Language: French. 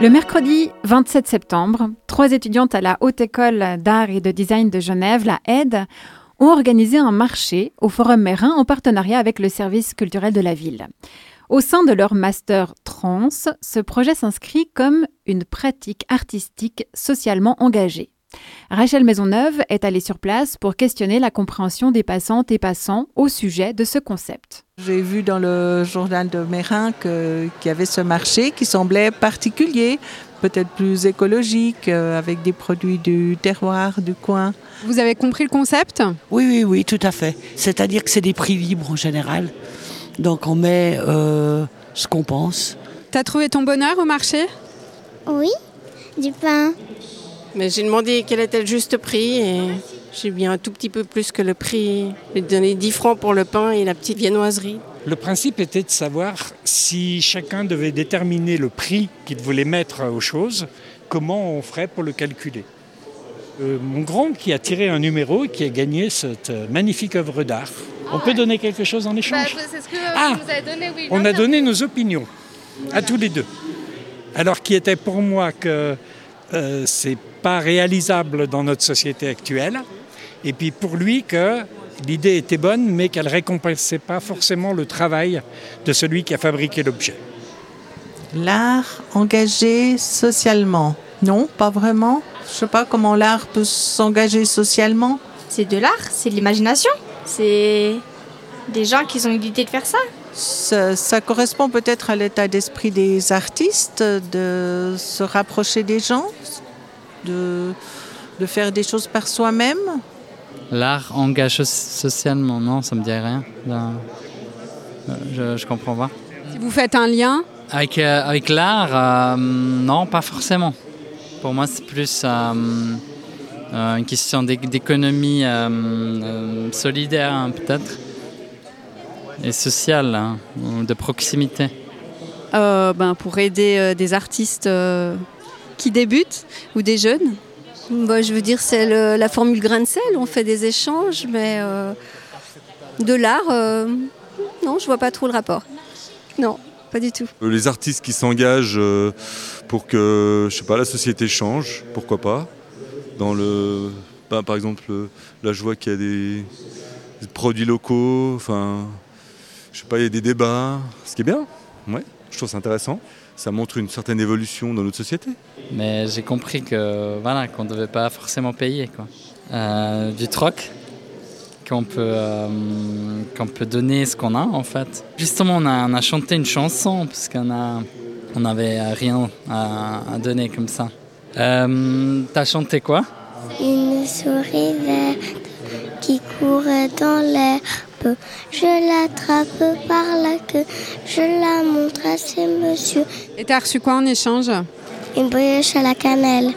Le mercredi 27 septembre, trois étudiantes à la Haute École d'Art et de Design de Genève, la AIDE, ont organisé un marché au Forum Mérin en partenariat avec le service culturel de la ville. Au sein de leur master trans, ce projet s'inscrit comme une pratique artistique socialement engagée. Rachel Maisonneuve est allée sur place pour questionner la compréhension des passantes et passants au sujet de ce concept. J'ai vu dans le journal de Mérin qu'il y avait ce marché qui semblait particulier, peut-être plus écologique, euh, avec des produits du terroir, du coin. Vous avez compris le concept? Oui, oui, oui, tout à fait. C'est-à-dire que c'est des prix libres en général. Donc on met euh, ce qu'on pense. T'as trouvé ton bonheur au marché? Oui, du pain. Mais j'ai demandé quel était le juste prix et j'ai mis un tout petit peu plus que le prix. J'ai donné 10 francs pour le pain et la petite viennoiserie. Le principe était de savoir si chacun devait déterminer le prix qu'il voulait mettre aux choses, comment on ferait pour le calculer. Euh, mon grand qui a tiré un numéro et qui a gagné cette magnifique œuvre d'art. on peut donner quelque chose en échange bah, ce que ah, vous avez donné, oui, On a donné nos opinions à tous les deux. Alors qui était pour moi que euh, c'est pas réalisable dans notre société actuelle. Et puis pour lui que l'idée était bonne, mais qu'elle récompensait pas forcément le travail de celui qui a fabriqué l'objet. L'art engagé socialement Non, pas vraiment. Je sais pas comment l'art peut s'engager socialement. C'est de l'art, c'est de l'imagination. C'est des gens qui ont eu l'idée de faire ça. Ça, ça correspond peut-être à l'état d'esprit des artistes de se rapprocher des gens, de, de faire des choses par soi-même? L'art engage socialement, non, ça me dit rien. Euh, je, je comprends pas. Si vous faites un lien? Avec, euh, avec l'art, euh, non, pas forcément. Pour moi, c'est plus une question d'économie solidaire, hein, peut-être, et sociale, hein, de proximité. ben, pour aider des artistes qui débutent ou des jeunes bah, Je veux dire, c'est la formule grain de sel. On fait des échanges, mais euh, de l'art, euh, non, je vois pas trop le rapport. Non, pas du tout. Euh, les artistes qui s'engagent pour que, je sais pas, la société change, pourquoi pas. Dans le, bah, par exemple, là, je vois qu'il y a des, produits locaux. Enfin, je sais pas, il y a des débats, ce qui est bien. Ouais, je trouve ça intéressant ça montre une certaine évolution dans notre société. Mais j'ai compris que voilà qu'on ne devait pas forcément payer quoi. Euh, du troc, qu'on peut, euh, qu'on peut donner ce qu'on a en fait. Justement, on a, on a chanté une chanson parce qu'on a, on n'avait rien à, donner comme ça. Euh, T'as chanté quoi? Une souris verte qui court dans Je l'attrape par la queue, je la montre à ces messieurs. Et t'as reçu quoi en échange? Une brioche à la cannelle.